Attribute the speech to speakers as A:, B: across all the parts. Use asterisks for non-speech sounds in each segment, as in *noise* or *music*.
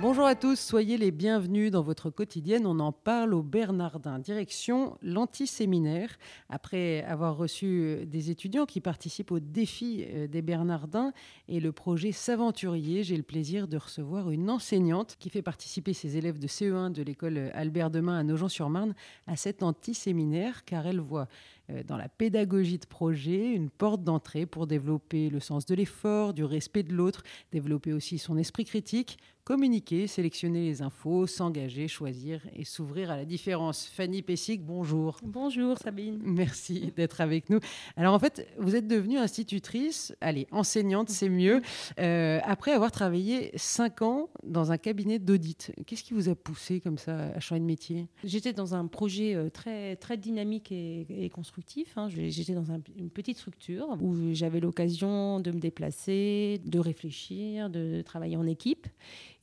A: Bonjour à tous, soyez les bienvenus dans votre quotidienne. On en parle au Bernardin, direction l'antiséminaire. Après avoir reçu des étudiants qui participent au défi euh, des Bernardins et le projet S'aventurier, j'ai le plaisir de recevoir une enseignante qui fait participer ses élèves de CE1 de l'école Albert Demain à Nogent-sur-Marne à cet antiséminaire car elle voit euh, dans la pédagogie de projet une porte d'entrée pour développer le sens de l'effort, du respect de l'autre, développer aussi son esprit critique, communiquer, sélectionner les infos, s'engager, choisir et s'ouvrir à la différence. Fanny Pessic, bonjour.
B: Bonjour Sabine.
A: Merci d'être avec nous. Alors en fait, vous êtes devenue institutrice, allez, enseignante, c'est mieux, euh, après avoir travaillé cinq ans dans un cabinet d'audit. Qu'est-ce qui vous a poussé comme ça à changer de métier?
B: J'étais dans un projet euh, très, très dynamique et, constructif. Hein. J'étais dans une petite structure où j'avais l'occasion de me déplacer, de réfléchir, de travailler en équipe.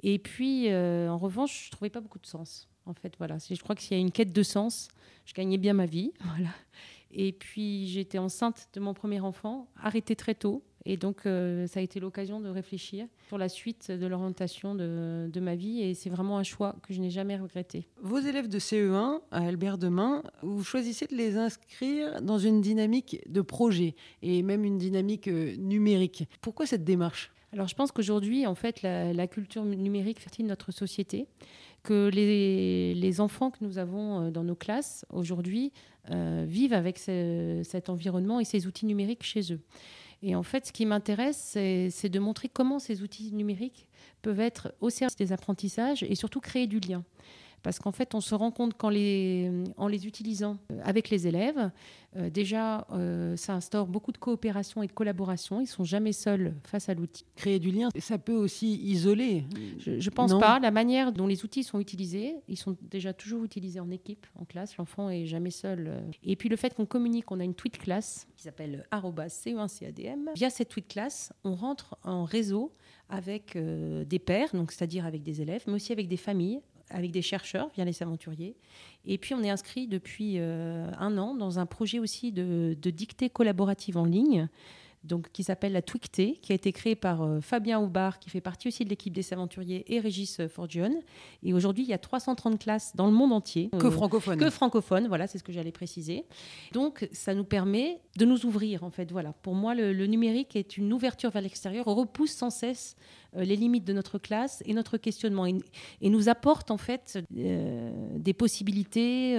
B: Et puis, euh, en revanche, je trouvais pas beaucoup de sens. En fait, voilà. Je crois que s'il y a une quête de sens, je gagnais bien ma vie. *laughs* Voilà. Et puis, j'étais enceinte de mon premier enfant, arrêtée très tôt. Et donc, euh, ça a été l'occasion de réfléchir sur la suite de l'orientation de, de, ma vie. Et c'est vraiment un choix que je n'ai jamais regretté.
A: Vos élèves de CE1 à Albert Demain, vous choisissez de les inscrire dans une dynamique de projet et même une dynamique euh, numérique. Pourquoi cette démarche?
B: Alors je pense qu'aujourd'hui, en fait, la, culture numérique fait de notre société, que les, enfants que nous avons euh, dans nos classes aujourd'hui euh, vivent avec cet environnement et ces outils numériques chez eux. Et en fait, ce qui m'intéresse, c'est de montrer comment ces outils numériques peuvent être au service des apprentissages et surtout créer du lien. Parce qu'en fait, on se rend compte qu'en les, en les utilisant euh, avec les élèves, euh, déjà, euh, ça instaure beaucoup de coopération et de collaboration. Ils ne sont jamais seuls face à l'outil.
A: Créer du lien, ça peut aussi isoler.
B: Je ne pense pas. La manière dont les outils sont utilisés, ils sont déjà toujours utilisés en équipe, en classe. L'enfant est jamais seul. Et puis le fait qu'on communique, on a une tweet class qui s'appelle CE1CADM. Via cette tweet class, on rentre en réseau avec des pairs, donc c'est-à-dire avec des élèves, mais aussi avec des familles, avec des chercheurs via les aventuriers. Et puis on est inscrit depuis euh, un an dans un projet aussi de, de dictée collaborative en ligne donc, qui s'appelle la Twicté, qui a été créée par euh, Fabien Houbard, qui fait partie aussi de l'équipe des Saventuriers, et Régis euh, Forgione. Et aujourd'hui, il y a 330 classes dans le monde entier.
A: Que francophones.
B: Que francophones, voilà, c'est ce que j'allais préciser. Donc, ça nous permet de nous ouvrir, en fait. Voilà. Pour moi, le, numérique est une ouverture vers l'extérieur, repousse sans cesse euh, les limites de notre classe et notre questionnement, et, nous apporte, en fait, des possibilités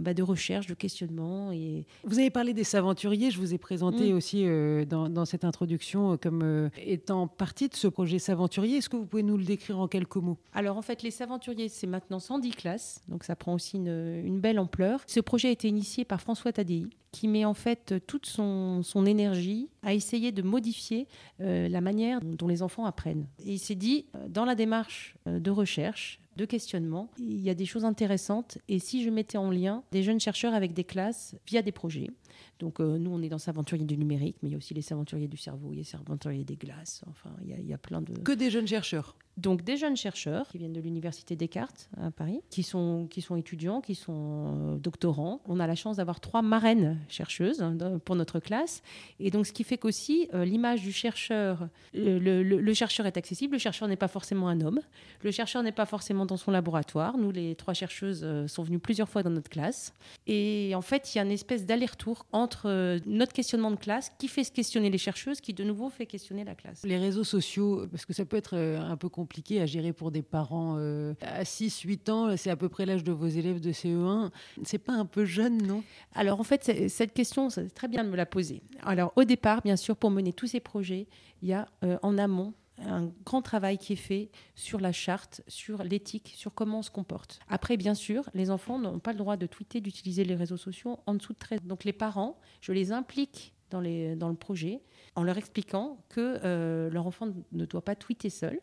B: bah, de recherche, de questionnement. Et...
A: Vous avez parlé des Saventuriers, je vous ai présenté mm. aussi dans dans, cette introduction euh, comme euh, étant partie de ce projet Saventurier. Est-ce que vous pouvez nous le décrire en quelques mots?
B: Alors en fait, les Saventuriers, c'est maintenant 110 classes, donc ça prend aussi une, belle ampleur. Ce projet a été initié par François Tadei, qui met en fait toute son, énergie à essayer de modifier euh, la manière dont les enfants apprennent. Et il s'est dit, dans la démarche de recherche, de questionnement, il y a des choses intéressantes. Et si je mettais en lien des jeunes chercheurs avec des classes via des projets, donc euh, nous, on est dans Saventurier du numérique, mais il y a aussi les Saventuriers du cerveau, il y a Saventuriers des glaces, enfin, il y a plein de...
A: Que des jeunes chercheurs
B: donc des jeunes chercheurs qui viennent de l'université Descartes à Paris, qui sont, qui sont étudiants, qui sont euh, doctorants. On a la chance d'avoir trois marraines chercheuses hein, pour notre classe. Et donc ce qui fait qu'aussi euh, l'image du chercheur, le, chercheur est accessible, le chercheur n'est pas forcément un homme, le chercheur n'est pas forcément dans son laboratoire. Nous, les trois chercheuses, euh, sont venues plusieurs fois dans notre classe. Et en fait, il y a une espèce d'aller-retour entre notre questionnement de classe qui fait se questionner les chercheuses, qui de nouveau fait questionner la classe.
A: Les réseaux sociaux, parce que ça peut être un peu compliqué compliqué à gérer pour des parents euh, à 6, 8 ans. C'est à peu près l'âge de vos élèves de CE1. C'est pas un peu jeune, non?
B: Alors en fait, cette question, c'est très bien de me la poser. Alors au départ, bien sûr, pour mener tous ces projets, il y a euh, en amont un grand travail qui est fait sur la charte, sur l'éthique, sur comment on se comporte. Après, bien sûr, les enfants n'ont pas le droit de tweeter, d'utiliser les réseaux sociaux en dessous de 13. Donc les parents, je les implique dans, le projet en leur expliquant que euh, leur enfant ne doit pas tweeter seul,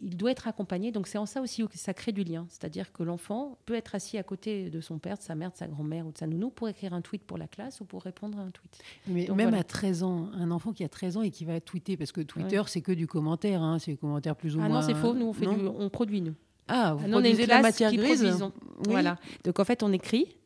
B: il doit être accompagné. Donc c'est en ça aussi que ça crée du lien. C'est-à-dire que l'enfant peut être assis à côté de son père, de sa mère, de sa grand-mère ou de sa nounou pour écrire un tweet pour la classe ou pour répondre à un tweet.
A: Mais même à 13 ans, un enfant qui a 13 ans et qui va tweeter, parce que Twitter, c'est que du commentaire, hein, c'est du commentaire plus ou
B: ah
A: moins...
B: non, c'est faux, nous on, fait on produit, nous.
A: Ah, vous ah, produisez la matière grise
B: Voilà. Donc en fait, on écrit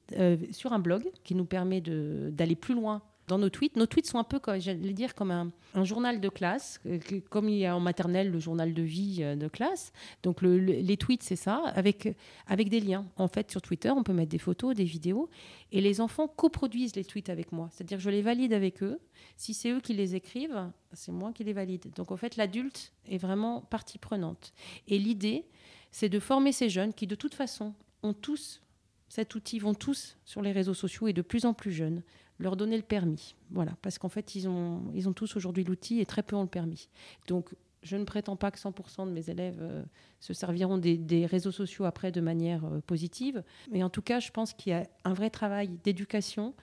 B: sur un blog qui nous permet d'aller plus loin dans nos tweets. Nos tweets sont un peu, j'allais dire, comme un, journal de classe, euh, comme il y a en maternelle le journal de vie euh, de classe. Donc les tweets, c'est ça, avec, avec des liens. En fait, sur Twitter, on peut mettre des photos, des vidéos, et les enfants coproduisent les tweets avec moi. C'est-à-dire que je les valide avec eux. Si c'est eux qui les écrivent, c'est moi qui les valide. Donc en fait, l'adulte est vraiment partie prenante. Et l'idée, c'est de former ces jeunes qui, de toute façon, ont tous cet outil, vont tous sur les réseaux sociaux et de plus en plus jeunes, leur donner le permis. Voilà, parce qu'en fait, ils ont, ils ont tous aujourd'hui l'outil et très peu ont le permis. Donc, je ne prétends pas que 100% de mes élèves euh, se serviront des, réseaux sociaux après de manière euh, positive. Mais en tout cas, je pense qu'il y a un vrai travail d'éducation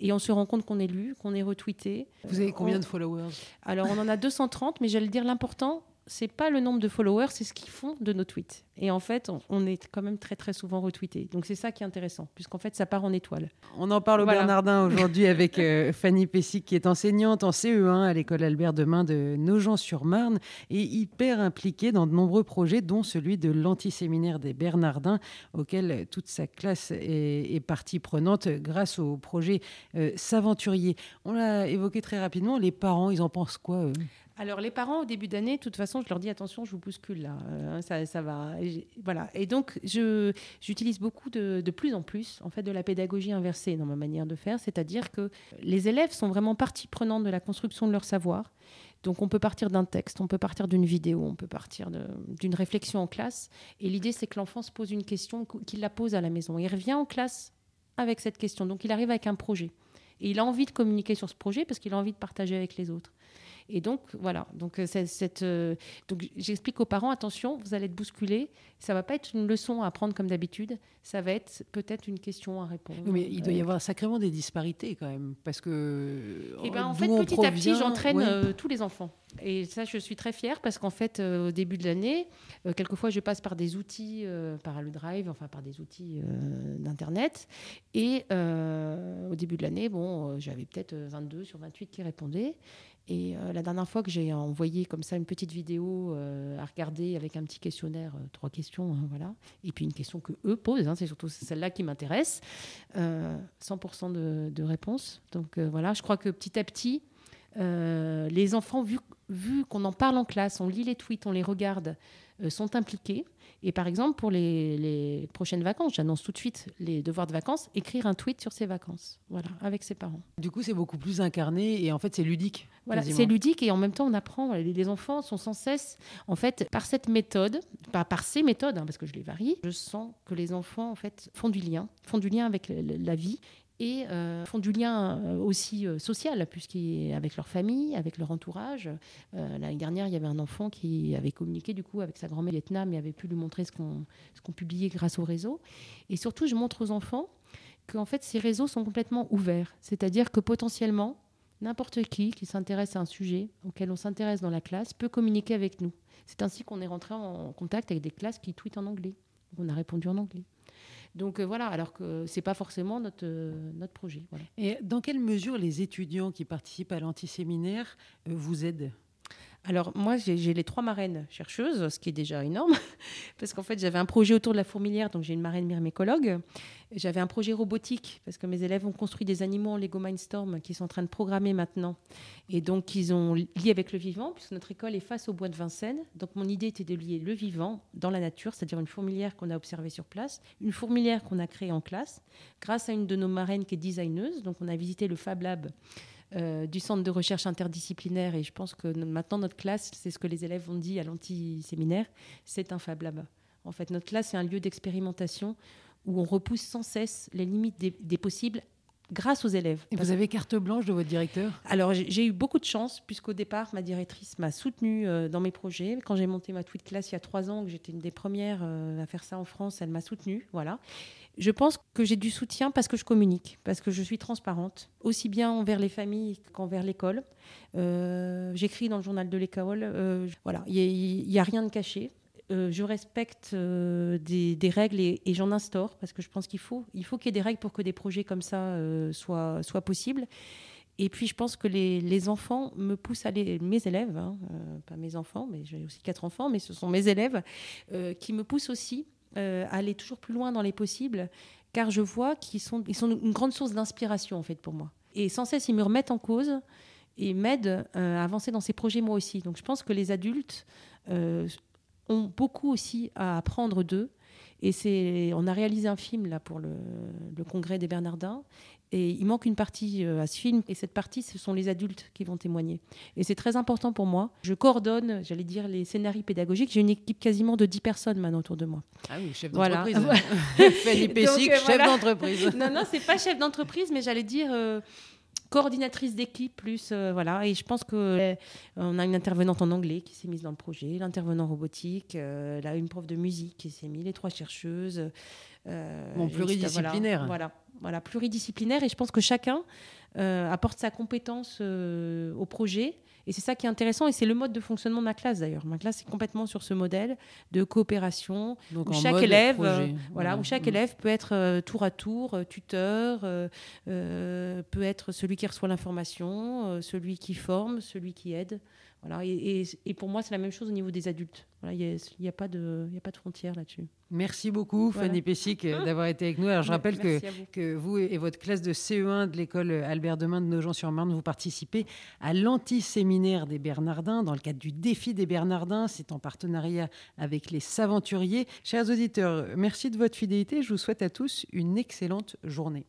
B: et on se rend compte qu'on est lu, qu'on est retweeté.
A: Vous avez combien de followers?
B: Alors, on en a 230, mais j'allais dire l'important, c'est pas le nombre de followers, c'est ce qu'ils font de nos tweets. Et en fait, on, est quand même très très souvent retweeté. Donc c'est ça qui est intéressant, puisqu'en fait, ça part en étoile.
A: On en parle au Bernardin *laughs* aujourd'hui avec euh, Fanny Pessic, qui est enseignante en CE1 à l'école Albert Demain de Nogent-sur-Marne et hyper impliquée dans de nombreux projets, dont celui de l'antiséminaire des Bernardins, auquel toute sa classe est, partie prenante grâce au projet euh, S'aventurier. On l'a évoqué très rapidement. Les parents, ils en pensent quoi
B: alors les parents au début d'année, de toute façon, je leur dis attention, je vous bouscule là, euh, ça, va, et voilà. Et donc j'utilise beaucoup de, de, plus en plus en fait de la pédagogie inversée dans ma manière de faire, c'est-à-dire que les élèves sont vraiment partie prenante de la construction de leur savoir. Donc on peut partir d'un texte, on peut partir d'une vidéo, on peut partir d'une réflexion en classe. Et l'idée c'est que l'enfant se pose une question, qu'il la pose à la maison. Il revient en classe avec cette question. Donc il arrive avec un projet. Et il a envie de communiquer sur ce projet parce qu'il a envie de partager avec les autres. Et donc, voilà. Donc, euh, cette, euh, donc j'explique aux parents attention, vous allez être bousculés. Ça va pas être une leçon à apprendre comme d'habitude. Ça va être peut-être une question à répondre.
A: mais il doit y euh, avoir sacrément des disparités quand même. Parce que.
B: Eh ben, en fait, petit à petit, j'entraîne tous les enfants. Et ça, je suis très fière parce qu'en fait, au début de l'année, quelquefois, je passe par des outils, par le Drive, enfin par des outils d'Internet. Et au début de l'année, bon, j'avais peut-être 22 sur 28 qui répondaient. Et euh, la dernière fois que j'ai envoyé comme ça une petite vidéo euh, à regarder avec un petit questionnaire, euh, trois questions, hein, voilà, et puis une question que eux posent, hein, c'est surtout celle-là qui m'intéresse, 100% de, de réponses. Donc voilà, je crois que petit à petit, les enfants, vu, vu qu'on en parle en classe, on lit les tweets, on les regarde, sont impliqués. Et par exemple, pour les, prochaines vacances, j'annonce tout de suite les devoirs de vacances, écrire un tweet sur ses vacances, voilà, avec ses parents.
A: Du coup, c'est beaucoup plus incarné et en fait, c'est ludique.
B: Voilà, c'est ludique et en même temps, on apprend. Les, enfants sont sans cesse, en fait, par cette méthode, pas par ces méthodes, hein, parce que je les varie, je sens que les enfants, en fait, font du lien, font du lien avec la vie et euh, font du lien euh, aussi euh, social, puisqu'ils avec leur famille, avec leur entourage. L'année dernière, il y avait un enfant qui avait communiqué du coup avec sa grand-mère Vietnam et avait pu lui montrer ce qu'on qu'on publiait grâce au réseau. Et surtout, je montre aux enfants qu'en fait, ces réseaux sont complètement ouverts. C'est-à-dire que potentiellement, n'importe qui qui s'intéresse à un sujet auquel on s'intéresse dans la classe peut communiquer avec nous. C'est ainsi qu'on est rentré en contact avec des classes qui tweetent en anglais. On a répondu en anglais. Donc euh, voilà, alors que ce n'est pas forcément notre, euh, notre projet.
A: Et dans quelle mesure les étudiants qui participent à l'antiséminaire euh, vous aident?
B: Alors moi, j'ai les trois marraines chercheuses, ce qui est déjà énorme, *laughs* parce qu'en fait, j'avais un projet autour de la fourmilière, donc j'ai une marraine myrmécologue. J'avais un projet robotique, parce que mes élèves ont construit des animaux en Lego Mindstorm qui sont en train de programmer maintenant. Et donc, ils ont lié avec le vivant, puisque notre école est face au bois de Vincennes. Donc, mon idée était de lier le vivant dans la nature, c'est-à-dire une fourmilière qu'on a observée sur place, une fourmilière qu'on a créée en classe, grâce à une de nos marraines qui est designeuse. Donc, on a visité le Fab Lab euh, du centre de recherche interdisciplinaire. Et je pense que maintenant, notre classe, c'est ce que les élèves ont dit à l'anti-séminaire, c'est un Fab Lab. En fait, notre classe, c'est un lieu d'expérimentation où on repousse sans cesse les limites des, possibles grâce aux élèves.
A: Et vous avez carte blanche de votre directeur?
B: Alors j'ai eu beaucoup de chance puisqu'au départ ma directrice m'a soutenue euh, dans mes projets. Quand j'ai monté ma tweet class il y a trois ans, que j'étais une des premières euh, à faire ça en France, elle m'a soutenue, voilà. Je pense que j'ai du soutien parce que je communique, parce que je suis transparente, aussi bien envers les familles qu'envers l'école. Euh, j'écris dans le journal de l'école. Euh, voilà, il n'y a, rien de caché. Euh, je respecte des, règles et, j'en instaure parce que je pense qu'il faut il faut qu'il y ait des règles pour que des projets comme ça soient, possibles. Et puis je pense que les, enfants me poussent à aller, mes élèves, hein, pas mes enfants, mais j'ai aussi quatre enfants, mais ce sont mes élèves qui me poussent aussi euh, aller toujours plus loin dans les possibles, car je vois qu'ils sont, ils sont une grande source d'inspiration en fait pour moi. Et sans cesse, ils me remettent en cause et m'aident euh, à avancer dans ces projets moi aussi. Donc je pense que les adultes euh, ont beaucoup aussi à apprendre d'eux. Et c'est, on a réalisé un film là pour le congrès des Bernardins et il manque une partie euh, à ce film, et cette partie, ce sont les adultes qui vont témoigner. Et c'est très important pour moi. Je coordonne, j'allais dire, les scénarios pédagogiques. J'ai une équipe quasiment de 10 personnes maintenant autour de moi.
A: Ah oui, chef d'entreprise. Voilà. *laughs* Fanny Pessic, chef d'entreprise.
B: non, non, c'est pas chef d'entreprise, mais j'allais dire... Euh, coordinatrice d'équipe plus euh, voilà et je pense que on a une intervenante en anglais qui s'est mise dans le projet l'intervenant robotique là une prof de musique qui s'est mise les trois chercheuses
A: bon pluridisciplinaire
B: voilà voilà, pluridisciplinaire. Et je pense que chacun euh, apporte sa compétence euh, au projet. Et c'est ça qui est intéressant. Et c'est le mode de fonctionnement de ma classe d'ailleurs. Ma classe est complètement sur ce modèle de coopération où chaque élève, euh, voilà, où chaque mm. élève peut être tour à tour tuteur, peut être celui qui reçoit l'information, celui qui forme, celui qui aide. Voilà, et, pour moi, c'est la même chose au niveau des adultes. Il n'y a, a, pas de, de frontière là-dessus.
A: Merci beaucoup, Fanny Pessic, euh, d'avoir été avec nous. Alors, je rappelle que vous. que vous et votre classe de CE1 de l'école Albert Demain de Nogent-sur-Marne, vous participez à l'anti-séminaire des Bernardins dans le cadre du défi des Bernardins. C'est en partenariat avec les Saventuriers. Chers auditeurs, merci de votre fidélité. Je vous souhaite à tous une excellente journée.